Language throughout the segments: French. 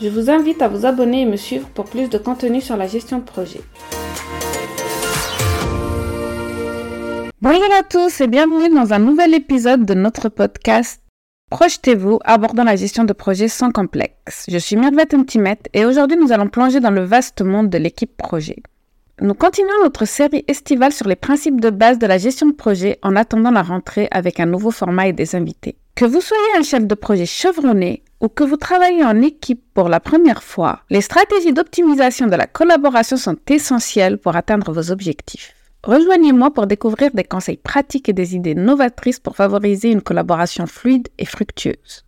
Je vous invite à vous abonner et me suivre pour plus de contenu sur la gestion de projet. Bonjour à tous et bienvenue dans un nouvel épisode de notre podcast Projetez-vous abordant la gestion de projet sans complexe. Je suis Mervette Intimet et aujourd'hui nous allons plonger dans le vaste monde de l'équipe projet. Nous continuons notre série estivale sur les principes de base de la gestion de projet en attendant la rentrée avec un nouveau format et des invités. Que vous soyez un chef de projet chevronné ou que vous travaillez en équipe pour la première fois, les stratégies d'optimisation de la collaboration sont essentielles pour atteindre vos objectifs. Rejoignez-moi pour découvrir des conseils pratiques et des idées novatrices pour favoriser une collaboration fluide et fructueuse.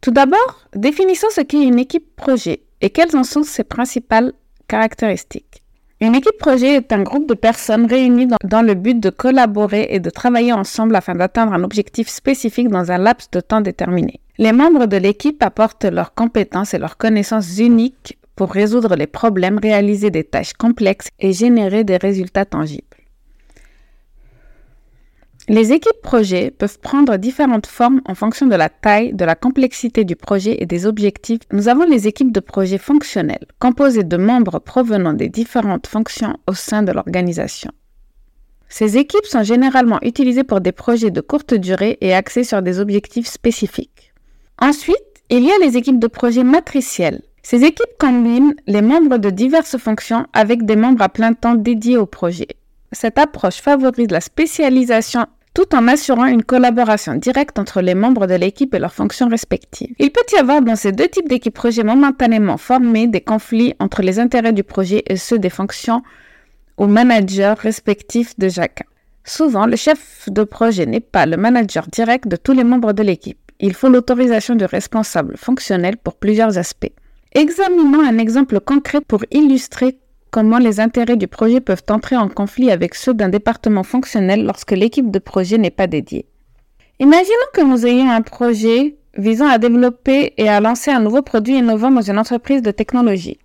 Tout d'abord, définissons ce qu'est une équipe projet et quelles en sont ses principales caractéristiques. Une équipe projet est un groupe de personnes réunies dans, le but de collaborer et de travailler ensemble afin d'atteindre un objectif spécifique dans un laps de temps déterminé. Les membres de l'équipe apportent leurs compétences et leurs connaissances uniques pour résoudre les problèmes, réaliser des tâches complexes et générer des résultats tangibles. Les équipes projets peuvent prendre différentes formes en fonction de la taille, de la complexité du projet et des objectifs. Nous avons les équipes de projet fonctionnelles, composées de membres provenant des différentes fonctions au sein de l'organisation. Ces équipes sont généralement utilisées pour des projets de courte durée et axés sur des objectifs spécifiques. Ensuite, il y a les équipes de projet matricielles. Ces équipes combinent les membres de diverses fonctions avec des membres à plein temps dédiés au projet. Cette approche favorise la spécialisation tout en assurant une collaboration directe entre les membres de l'équipe et leurs fonctions respectives. Il peut y avoir dans ces deux types d'équipes projets momentanément formés des conflits entre les intérêts du projet et ceux des fonctions ou managers respectifs de chacun. Souvent, le chef de projet n'est pas le manager direct de tous les membres de l'équipe. Il faut l'autorisation du responsable fonctionnel pour plusieurs aspects. Examinons un exemple concret pour illustrer comment les intérêts du projet peuvent entrer en conflit avec ceux d'un département fonctionnel lorsque l'équipe de projet n'est pas dédiée? Imaginons que nous ayons un projet visant à développer et à lancer un nouveau produit innovant dans une entreprise de technologie.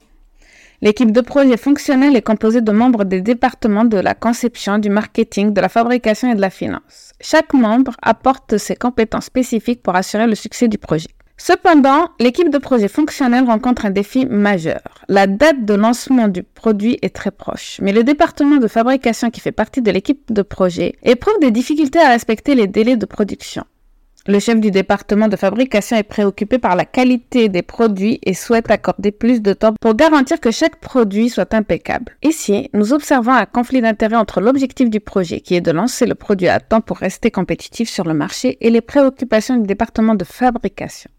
L'équipe de projet fonctionnel est composée de membres des départements de la conception, du marketing, de la fabrication et de la finance. Chaque membre apporte ses compétences spécifiques pour assurer le succès du projet. Cependant, l'équipe de projet fonctionnel rencontre un défi majeur. La date de lancement du produit est très proche, mais le département de fabrication qui fait partie de l'équipe de projet éprouve des difficultés à respecter les délais de production. Le chef du département de fabrication est préoccupé par la qualité des produits et souhaite accorder plus de temps pour garantir que chaque produit soit impeccable. Ici, nous observons un conflit d'intérêt entre l'objectif du projet, qui est de lancer le produit à temps pour rester compétitif sur le marché, et les préoccupations du département de fabrication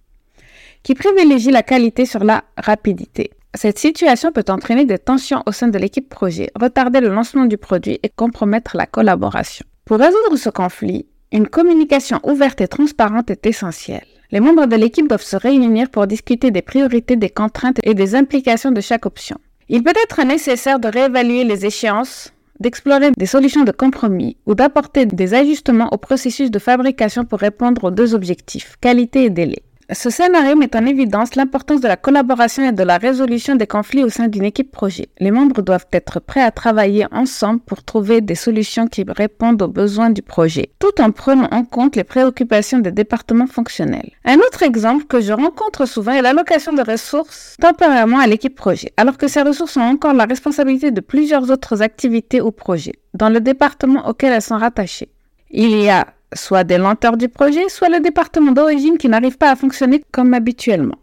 qui privilégie la qualité sur la rapidité. Cette situation peut entraîner des tensions au sein de l'équipe projet, retarder le lancement du produit et compromettre la collaboration. Pour résoudre ce conflit, une communication ouverte et transparente est essentielle. Les membres de l'équipe doivent se réunir pour discuter des priorités, des contraintes et des implications de chaque option. Il peut être nécessaire de réévaluer les échéances, d'explorer des solutions de compromis ou d'apporter des ajustements au processus de fabrication pour répondre aux deux objectifs, qualité et délai. Ce scénario met en évidence l'importance de la collaboration et de la résolution des conflits au sein d'une équipe projet. Les membres doivent être prêts à travailler ensemble pour trouver des solutions qui répondent aux besoins du projet, tout en prenant en compte les préoccupations des départements fonctionnels. Un autre exemple que je rencontre souvent est l'allocation de ressources temporairement à l'équipe projet, alors que ces ressources ont encore la responsabilité de plusieurs autres activités ou projets, dans le département auquel elles sont rattachées. Il y a soit des lenteurs du projet, soit le département d'origine qui n'arrive pas à fonctionner comme habituellement.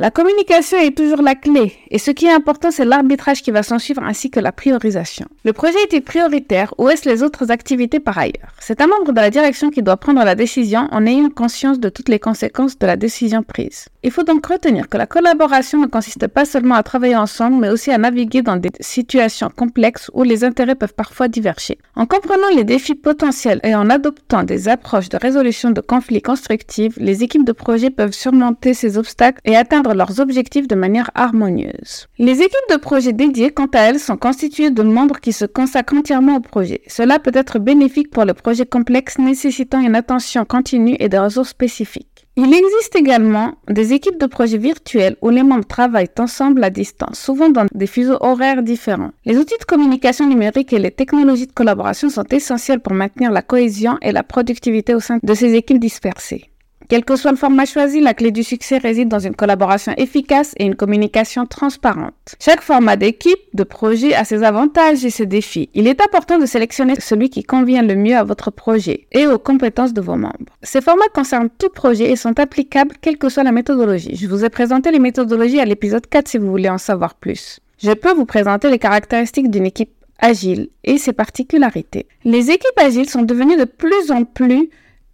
La communication est toujours la clé et ce qui est important c'est l'arbitrage qui va s'en suivre ainsi que la priorisation. Le projet est prioritaire ou est-ce les autres activités par ailleurs? C'est un membre de la direction qui doit prendre la décision en ayant conscience de toutes les conséquences de la décision prise. Il faut donc retenir que la collaboration ne consiste pas seulement à travailler ensemble mais aussi à naviguer dans des situations complexes où les intérêts peuvent parfois diverger. En comprenant les défis potentiels et en adoptant des approches de résolution de conflits constructives, les équipes de projet peuvent surmonter ces obstacles et atteindre leurs objectifs de manière harmonieuse. Les équipes de projet dédiées, quant à elles, sont constituées de membres qui se consacrent entièrement au projet. Cela peut être bénéfique pour le projet complexe nécessitant une attention continue et des ressources spécifiques. Il existe également des équipes de projets virtuels où les membres travaillent ensemble à distance, souvent dans des fuseaux horaires différents. Les outils de communication numérique et les technologies de collaboration sont essentiels pour maintenir la cohésion et la productivité au sein de ces équipes dispersées. Quel que soit le format choisi, la clé du succès réside dans une collaboration efficace et une communication transparente. Chaque format d'équipe, de projet a ses avantages et ses défis. Il est important de sélectionner celui qui convient le mieux à votre projet et aux compétences de vos membres. Ces formats concernent tout projet et sont applicables quelle que soit la méthodologie. Je vous ai présenté les méthodologies à l'épisode 4 si vous voulez en savoir plus. Je peux vous présenter les caractéristiques d'une équipe agile et ses particularités. Les équipes agiles sont devenues de plus en plus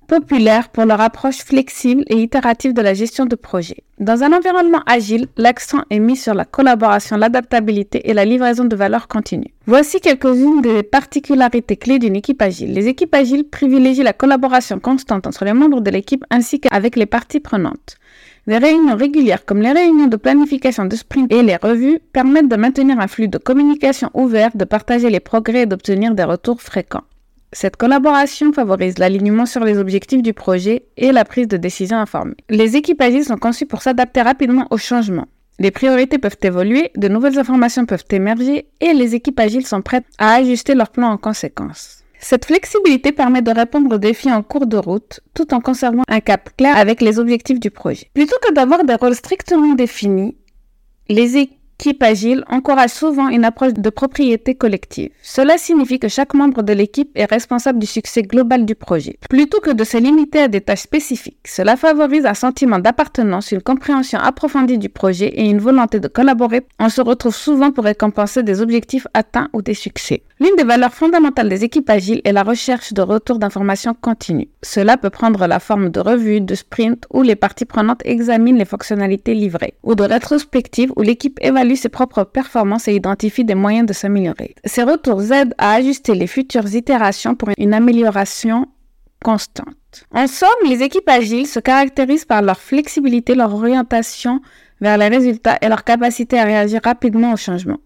populaires pour leur approche flexible et itérative de la gestion de projet. Dans un environnement agile, l'accent est mis sur la collaboration, l'adaptabilité et la livraison de valeur continue. Voici quelques-unes des particularités clés d'une équipe agile. Les équipes agiles privilégient la collaboration constante entre les membres de l'équipe ainsi qu'avec les parties prenantes. Des réunions régulières comme les réunions de planification de sprint et les revues permettent de maintenir un flux de communication ouvert, de partager les progrès et d'obtenir des retours fréquents. Cette collaboration favorise l'alignement sur les objectifs du projet et la prise de décision informée. Les équipes agiles sont conçues pour s'adapter rapidement aux changements. Les priorités peuvent évoluer, de nouvelles informations peuvent émerger et les équipes agiles sont prêtes à ajuster leur plan en conséquence. Cette flexibilité permet de répondre aux défis en cours de route tout en conservant un cap clair avec les objectifs du projet. Plutôt que d'avoir des rôles strictement définis, les équipes L'équipe agile encourage souvent une approche de propriété collective. Cela signifie que chaque membre de l'équipe est responsable du succès global du projet, plutôt que de se limiter à des tâches spécifiques. Cela favorise un sentiment d'appartenance, une compréhension approfondie du projet et une volonté de collaborer. On se retrouve souvent pour récompenser des objectifs atteints ou des succès. L'une des valeurs fondamentales des équipes agiles est la recherche de retour d'informations continue. Cela peut prendre la forme de revues, de sprints où les parties prenantes examinent les fonctionnalités livrées, ou de rétrospectives où l'équipe évalue ses propres performances et identifie des moyens de s'améliorer. Ces retours aident à ajuster les futures itérations pour une amélioration constante. En somme, les équipes agiles se caractérisent par leur flexibilité, leur orientation vers les résultats et leur capacité à réagir rapidement aux changements.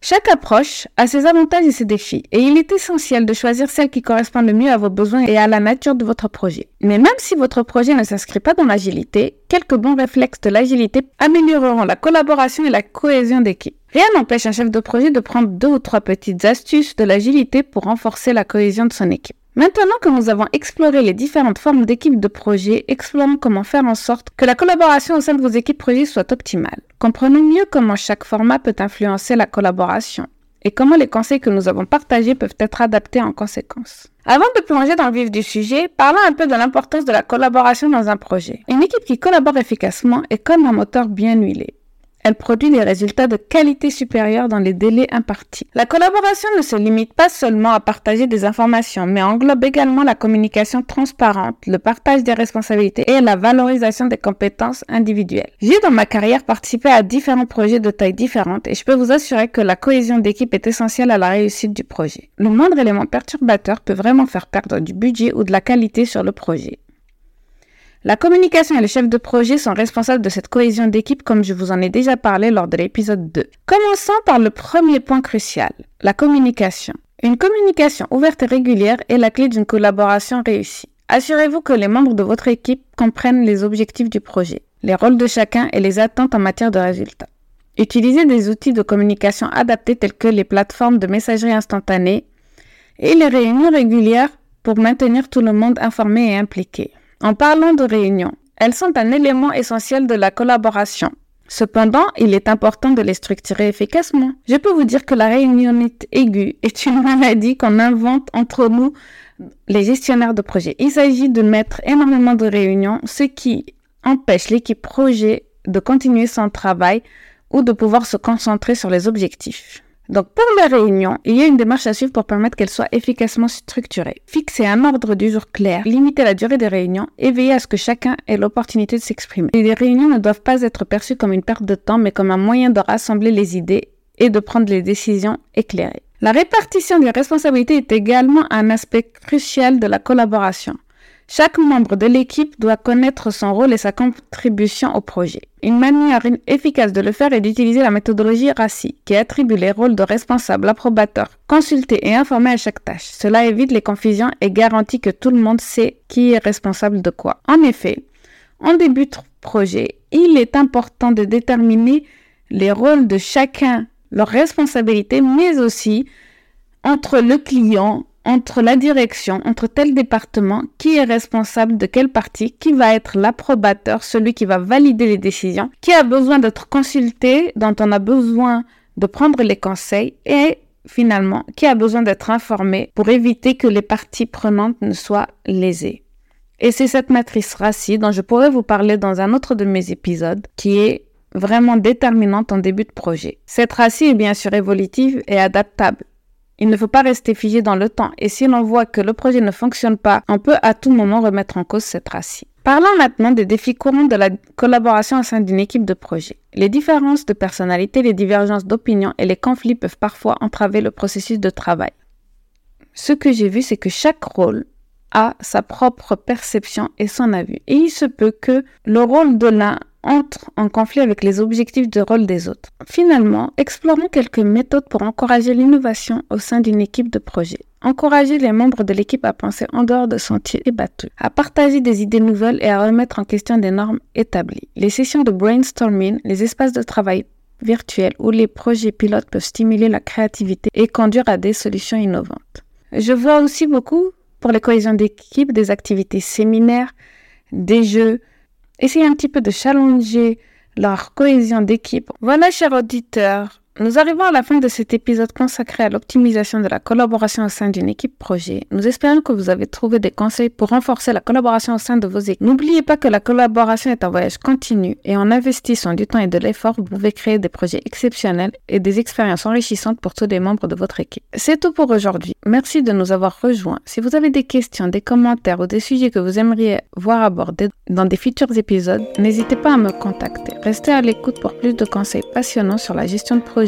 Chaque approche a ses avantages et ses défis, et il est essentiel de choisir celle qui correspond le mieux à vos besoins et à la nature de votre projet. Mais même si votre projet ne s'inscrit pas dans l'agilité, quelques bons réflexes de l'agilité amélioreront la collaboration et la cohésion d'équipe. Rien n'empêche un chef de projet de prendre deux ou trois petites astuces de l'agilité pour renforcer la cohésion de son équipe. Maintenant que nous avons exploré les différentes formes d'équipes de projet, explorons comment faire en sorte que la collaboration au sein de vos équipes projet soit optimale. Comprenons mieux comment chaque format peut influencer la collaboration et comment les conseils que nous avons partagés peuvent être adaptés en conséquence. Avant de plonger dans le vif du sujet, parlons un peu de l'importance de la collaboration dans un projet. Une équipe qui collabore efficacement est comme un moteur bien huilé. Elle produit des résultats de qualité supérieure dans les délais impartis. La collaboration ne se limite pas seulement à partager des informations, mais englobe également la communication transparente, le partage des responsabilités et la valorisation des compétences individuelles. J'ai dans ma carrière participé à différents projets de tailles différentes et je peux vous assurer que la cohésion d'équipe est essentielle à la réussite du projet. Le moindre élément perturbateur peut vraiment faire perdre du budget ou de la qualité sur le projet. La communication et le chef de projet sont responsables de cette cohésion d'équipe comme je vous en ai déjà parlé lors de l'épisode 2. Commençons par le premier point crucial, la communication. Une communication ouverte et régulière est la clé d'une collaboration réussie. Assurez-vous que les membres de votre équipe comprennent les objectifs du projet, les rôles de chacun et les attentes en matière de résultats. Utilisez des outils de communication adaptés tels que les plateformes de messagerie instantanée et les réunions régulières pour maintenir tout le monde informé et impliqué. En parlant de réunions, elles sont un élément essentiel de la collaboration. Cependant, il est important de les structurer efficacement. Je peux vous dire que la réunionnite aiguë est une maladie qu'on invente entre nous, les gestionnaires de projet. Il s'agit de mettre énormément de réunions, ce qui empêche l'équipe projet de continuer son travail ou de pouvoir se concentrer sur les objectifs. Donc pour les réunions, il y a une démarche à suivre pour permettre qu'elles soient efficacement structurées. Fixer un ordre du jour clair, limiter la durée des réunions et veiller à ce que chacun ait l'opportunité de s'exprimer. Les réunions ne doivent pas être perçues comme une perte de temps, mais comme un moyen de rassembler les idées et de prendre les décisions éclairées. La répartition des responsabilités est également un aspect crucial de la collaboration. Chaque membre de l'équipe doit connaître son rôle et sa contribution au projet. Une manière efficace de le faire est d'utiliser la méthodologie RACI, qui attribue les rôles de responsable, approbateur, consulté et informé à chaque tâche. Cela évite les confusions et garantit que tout le monde sait qui est responsable de quoi. En effet, en début de projet, il est important de déterminer les rôles de chacun, leurs responsabilités, mais aussi entre le client, entre la direction, entre tel département, qui est responsable de quelle partie, qui va être l'approbateur, celui qui va valider les décisions, qui a besoin d'être consulté, dont on a besoin de prendre les conseils et finalement qui a besoin d'être informé pour éviter que les parties prenantes ne soient lésées. Et c'est cette matrice RACI dont je pourrais vous parler dans un autre de mes épisodes qui est vraiment déterminante en début de projet. Cette RACI est bien sûr évolutive et adaptable. Il ne faut pas rester figé dans le temps et si l'on voit que le projet ne fonctionne pas, on peut à tout moment remettre en cause cette racine. Parlons maintenant des défis courants de la collaboration au sein d'une équipe de projet. Les différences de personnalité, les divergences d'opinion et les conflits peuvent parfois entraver le processus de travail. Ce que j'ai vu, c'est que chaque rôle a sa propre perception et son avis. Et il se peut que le rôle de l'un entre en conflit avec les objectifs de rôle des autres. Finalement, explorons quelques méthodes pour encourager l'innovation au sein d'une équipe de projet. Encourager les membres de l'équipe à penser en dehors de sentiers battus, à partager des idées nouvelles et à remettre en question des normes établies. Les sessions de brainstorming, les espaces de travail virtuels où les projets pilotes peuvent stimuler la créativité et conduire à des solutions innovantes. Je vois aussi beaucoup pour les cohésions d'équipe des activités séminaires, des jeux, Essayez un petit peu de challenger leur cohésion d'équipe. Voilà, chers auditeurs, nous arrivons à la fin de cet épisode consacré à l'optimisation de la collaboration au sein d'une équipe projet. Nous espérons que vous avez trouvé des conseils pour renforcer la collaboration au sein de vos équipes. N'oubliez pas que la collaboration est un voyage continu et en investissant du temps et de l'effort, vous pouvez créer des projets exceptionnels et des expériences enrichissantes pour tous les membres de votre équipe. C'est tout pour aujourd'hui. Merci de nous avoir rejoints. Si vous avez des questions, des commentaires ou des sujets que vous aimeriez voir abordés dans des futurs épisodes, n'hésitez pas à me contacter. Restez à l'écoute pour plus de conseils passionnants sur la gestion de projet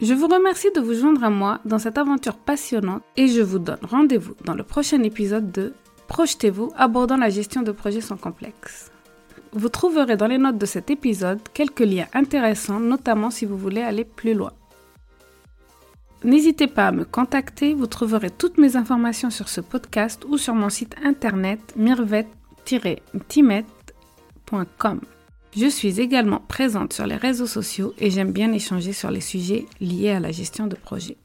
Je vous remercie de vous joindre à moi dans cette aventure passionnante et je vous donne rendez-vous dans le prochain épisode de Projetez-vous abordant la gestion de projets sans complexe. Vous trouverez dans les notes de cet épisode quelques liens intéressants, notamment si vous voulez aller plus loin. N'hésitez pas à me contacter, vous trouverez toutes mes informations sur ce podcast ou sur mon site internet mirvet-timet.com. Je suis également présente sur les réseaux sociaux et j'aime bien échanger sur les sujets liés à la gestion de projet.